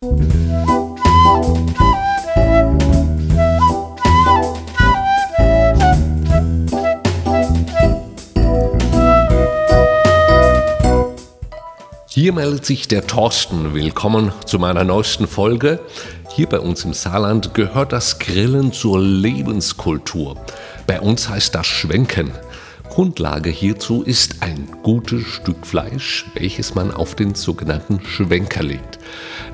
Hier meldet sich der Thorsten. Willkommen zu meiner neuesten Folge. Hier bei uns im Saarland gehört das Grillen zur Lebenskultur. Bei uns heißt das Schwenken. Grundlage hierzu ist ein gutes Stück Fleisch, welches man auf den sogenannten Schwenker legt.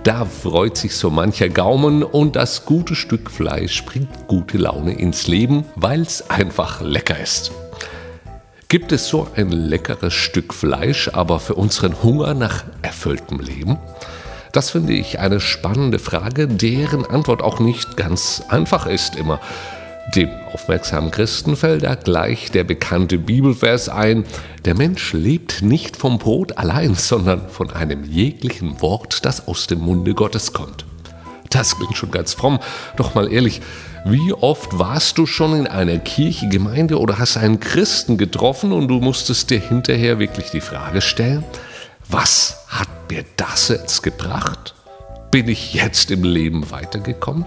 Da freut sich so mancher Gaumen und das gute Stück Fleisch bringt gute Laune ins Leben, weil es einfach lecker ist. Gibt es so ein leckeres Stück Fleisch, aber für unseren Hunger nach erfülltem Leben? Das finde ich eine spannende Frage, deren Antwort auch nicht ganz einfach ist immer. Dem aufmerksamen Christen fällt da gleich der bekannte Bibelvers ein, der Mensch lebt nicht vom Brot allein, sondern von einem jeglichen Wort, das aus dem Munde Gottes kommt. Das klingt schon ganz fromm, doch mal ehrlich, wie oft warst du schon in einer Kirche, Gemeinde oder hast einen Christen getroffen und du musstest dir hinterher wirklich die Frage stellen, was hat mir das jetzt gebracht? Bin ich jetzt im Leben weitergekommen?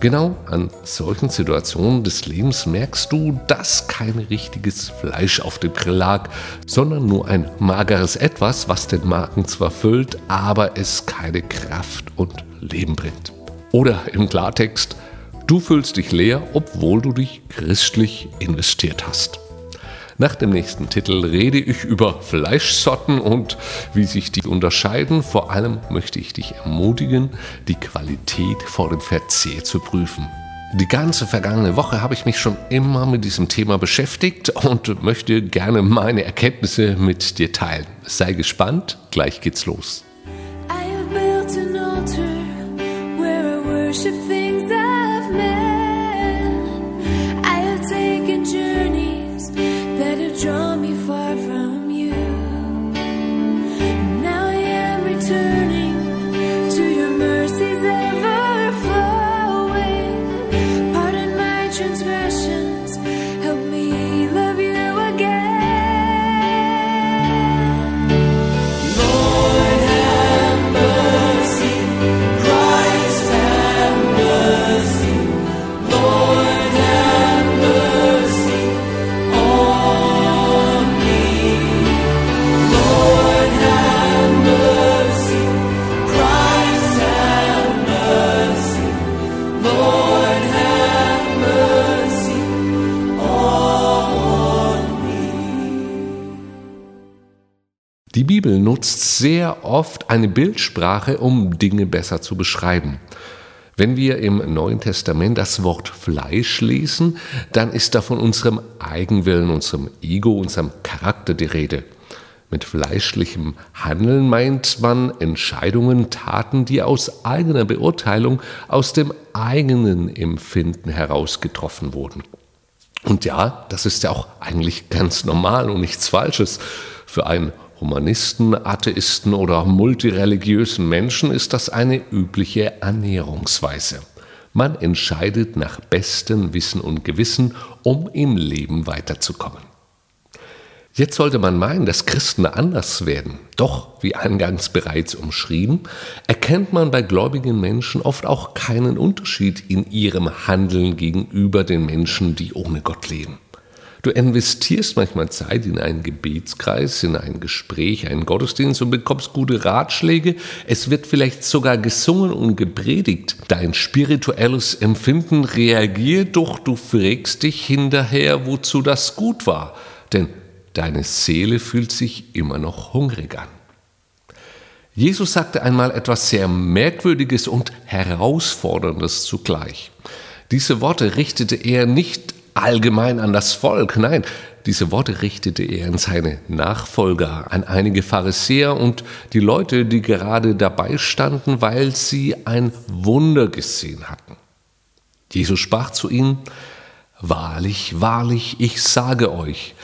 Genau an solchen Situationen des Lebens merkst du, dass kein richtiges Fleisch auf dem Grill lag, sondern nur ein mageres Etwas, was den Magen zwar füllt, aber es keine Kraft und Leben bringt. Oder im Klartext, Du fühlst dich leer, obwohl du dich christlich investiert hast. Nach dem nächsten Titel rede ich über Fleischsorten und wie sich die unterscheiden. Vor allem möchte ich dich ermutigen, die Qualität vor dem Verzehr zu prüfen. Die ganze vergangene Woche habe ich mich schon immer mit diesem Thema beschäftigt und möchte gerne meine Erkenntnisse mit dir teilen. Sei gespannt, gleich geht's los. draw me far from Die Bibel nutzt sehr oft eine Bildsprache, um Dinge besser zu beschreiben. Wenn wir im Neuen Testament das Wort Fleisch lesen, dann ist da von unserem Eigenwillen, unserem Ego, unserem Charakter die Rede. Mit fleischlichem Handeln meint man Entscheidungen, Taten, die aus eigener Beurteilung, aus dem eigenen Empfinden heraus getroffen wurden. Und ja, das ist ja auch eigentlich ganz normal und nichts Falsches. Für ein Humanisten, Atheisten oder multireligiösen Menschen ist das eine übliche Ernährungsweise. Man entscheidet nach bestem Wissen und Gewissen, um im Leben weiterzukommen. Jetzt sollte man meinen, dass Christen anders werden. Doch, wie eingangs bereits umschrieben, erkennt man bei gläubigen Menschen oft auch keinen Unterschied in ihrem Handeln gegenüber den Menschen, die ohne Gott leben. Du investierst manchmal Zeit in einen Gebetskreis, in ein Gespräch, einen Gottesdienst und bekommst gute Ratschläge. Es wird vielleicht sogar gesungen und gepredigt. Dein spirituelles Empfinden reagiert, doch du fragst dich hinterher, wozu das gut war. Denn deine Seele fühlt sich immer noch hungrig an. Jesus sagte einmal etwas sehr Merkwürdiges und Herausforderndes zugleich. Diese Worte richtete er nicht allgemein an das Volk. Nein, diese Worte richtete er an seine Nachfolger, an einige Pharisäer und die Leute, die gerade dabei standen, weil sie ein Wunder gesehen hatten. Jesus sprach zu ihnen, Wahrlich, wahrlich, ich sage euch,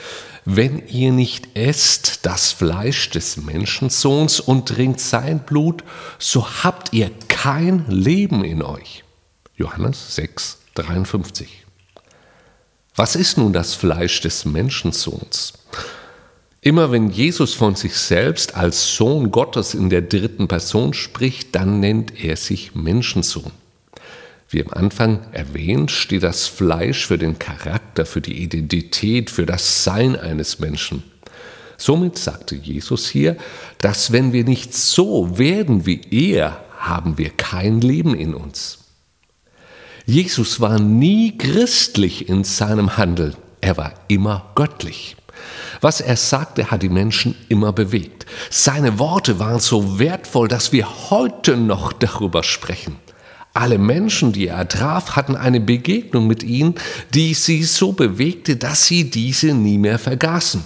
wenn ihr nicht esst das Fleisch des Menschensohns und trinkt sein Blut, so habt ihr kein Leben in euch. Johannes 6, 53. Was ist nun das Fleisch des Menschensohns? Immer wenn Jesus von sich selbst als Sohn Gottes in der dritten Person spricht, dann nennt er sich Menschensohn. Wie am Anfang erwähnt, steht das Fleisch für den Charakter, für die Identität, für das Sein eines Menschen. Somit sagte Jesus hier, dass wenn wir nicht so werden wie er, haben wir kein Leben in uns. Jesus war nie christlich in seinem Handeln, er war immer göttlich. Was er sagte, hat die Menschen immer bewegt. Seine Worte waren so wertvoll, dass wir heute noch darüber sprechen. Alle Menschen, die er traf, hatten eine Begegnung mit ihm, die sie so bewegte, dass sie diese nie mehr vergaßen.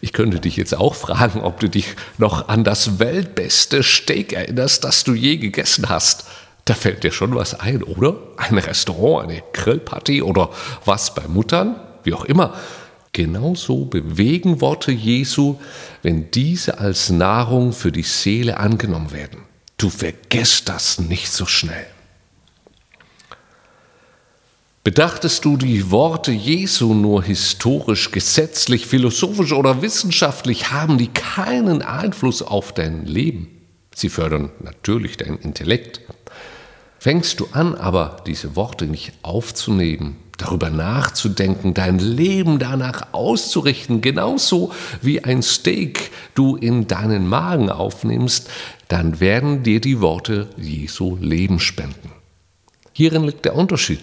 Ich könnte dich jetzt auch fragen, ob du dich noch an das weltbeste Steak erinnerst, das du je gegessen hast. Da fällt dir schon was ein, oder? Ein Restaurant, eine Grillparty oder was bei Muttern, wie auch immer. Genauso bewegen Worte Jesu, wenn diese als Nahrung für die Seele angenommen werden. Du vergesst das nicht so schnell. Betrachtest du die Worte Jesu nur historisch, gesetzlich, philosophisch oder wissenschaftlich, haben die keinen Einfluss auf dein Leben. Sie fördern natürlich dein Intellekt. Fängst du an, aber diese Worte nicht aufzunehmen, darüber nachzudenken, dein Leben danach auszurichten, genauso wie ein Steak du in deinen Magen aufnimmst, dann werden dir die Worte Jesu Leben spenden. Hierin liegt der Unterschied.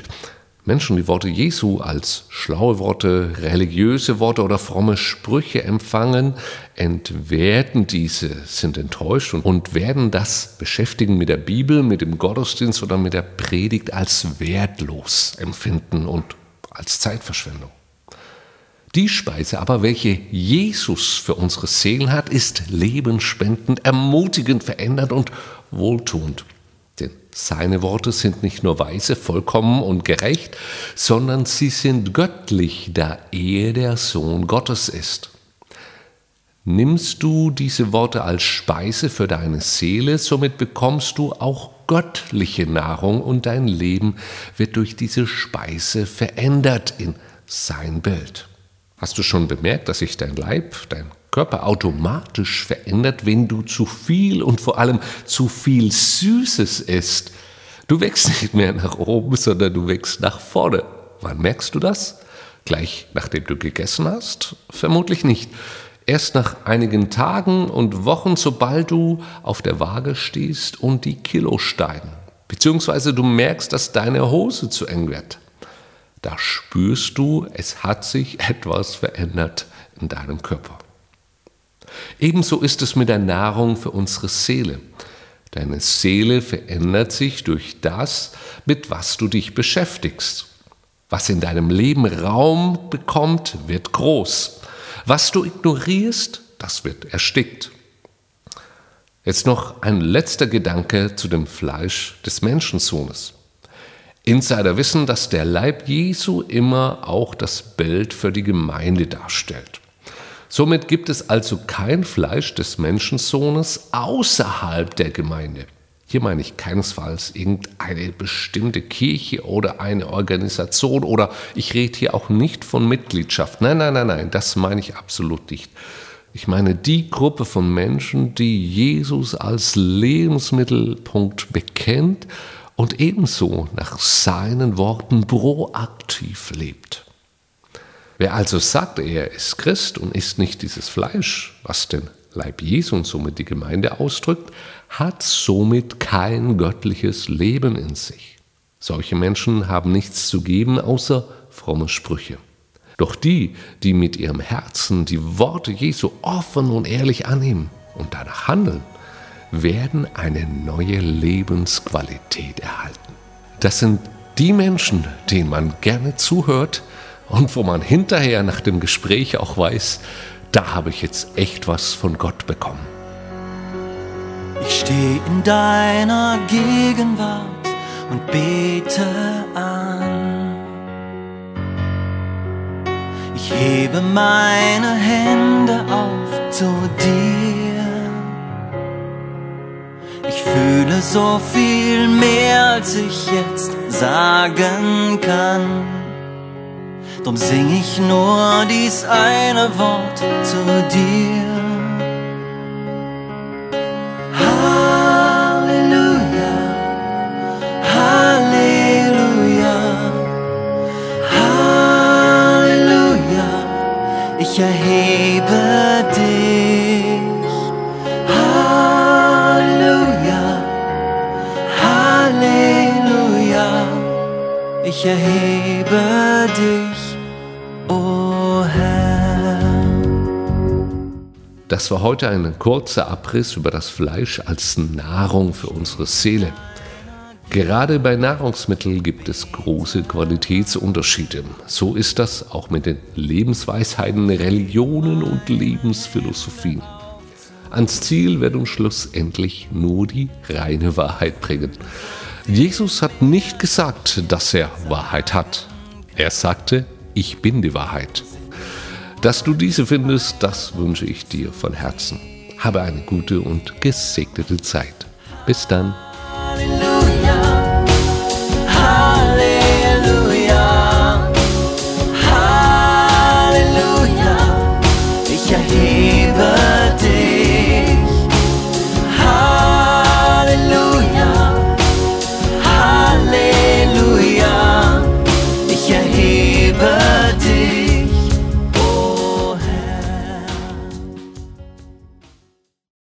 Menschen die Worte Jesu als schlaue Worte, religiöse Worte oder fromme Sprüche empfangen, entwerten diese, sind enttäuscht und werden das Beschäftigen mit der Bibel, mit dem Gottesdienst oder mit der Predigt als wertlos empfinden und als Zeitverschwendung. Die Speise aber, welche Jesus für unsere Seelen hat, ist lebenspendend, ermutigend, verändernd und wohltuend. Seine Worte sind nicht nur weise, vollkommen und gerecht, sondern sie sind göttlich, da er der Sohn Gottes ist. Nimmst du diese Worte als Speise für deine Seele, somit bekommst du auch göttliche Nahrung und dein Leben wird durch diese Speise verändert in sein Bild. Hast du schon bemerkt, dass sich dein Leib, dein Körper automatisch verändert, wenn du zu viel und vor allem zu viel Süßes isst. Du wächst nicht mehr nach oben, sondern du wächst nach vorne. Wann merkst du das? Gleich nachdem du gegessen hast? Vermutlich nicht. Erst nach einigen Tagen und Wochen, sobald du auf der Waage stehst und die Kilo steigen. Beziehungsweise du merkst, dass deine Hose zu eng wird. Da spürst du, es hat sich etwas verändert in deinem Körper. Ebenso ist es mit der Nahrung für unsere Seele. Deine Seele verändert sich durch das, mit was du dich beschäftigst. Was in deinem Leben Raum bekommt, wird groß. Was du ignorierst, das wird erstickt. Jetzt noch ein letzter Gedanke zu dem Fleisch des Menschensohnes. Insider wissen, dass der Leib Jesu immer auch das Bild für die Gemeinde darstellt. Somit gibt es also kein Fleisch des Menschensohnes außerhalb der Gemeinde. Hier meine ich keinesfalls irgendeine bestimmte Kirche oder eine Organisation oder ich rede hier auch nicht von Mitgliedschaft. Nein, nein, nein, nein, das meine ich absolut nicht. Ich meine die Gruppe von Menschen, die Jesus als Lebensmittelpunkt bekennt und ebenso nach seinen Worten proaktiv lebt. Wer also sagt, er ist Christ und isst nicht dieses Fleisch, was den Leib Jesu und somit die Gemeinde ausdrückt, hat somit kein göttliches Leben in sich. Solche Menschen haben nichts zu geben außer fromme Sprüche. Doch die, die mit ihrem Herzen die Worte Jesu offen und ehrlich annehmen und danach handeln, werden eine neue Lebensqualität erhalten. Das sind die Menschen, denen man gerne zuhört, und wo man hinterher nach dem Gespräch auch weiß, da habe ich jetzt echt was von Gott bekommen. Ich stehe in deiner Gegenwart und bete an. Ich hebe meine Hände auf zu dir. Ich fühle so viel mehr, als ich jetzt sagen kann drum sing ich nur dies eine Wort zu dir. Halleluja, Halleluja, ich erhebe dich. Halleluja, Halleluja, ich erhebe Das war heute ein kurzer Abriss über das Fleisch als Nahrung für unsere Seele. Gerade bei Nahrungsmitteln gibt es große Qualitätsunterschiede. So ist das auch mit den Lebensweisheiten, Religionen und Lebensphilosophien. Ans Ziel wird uns schlussendlich nur die reine Wahrheit bringen. Jesus hat nicht gesagt, dass er Wahrheit hat. Er sagte, ich bin die Wahrheit. Dass du diese findest, das wünsche ich dir von Herzen. Habe eine gute und gesegnete Zeit. Bis dann.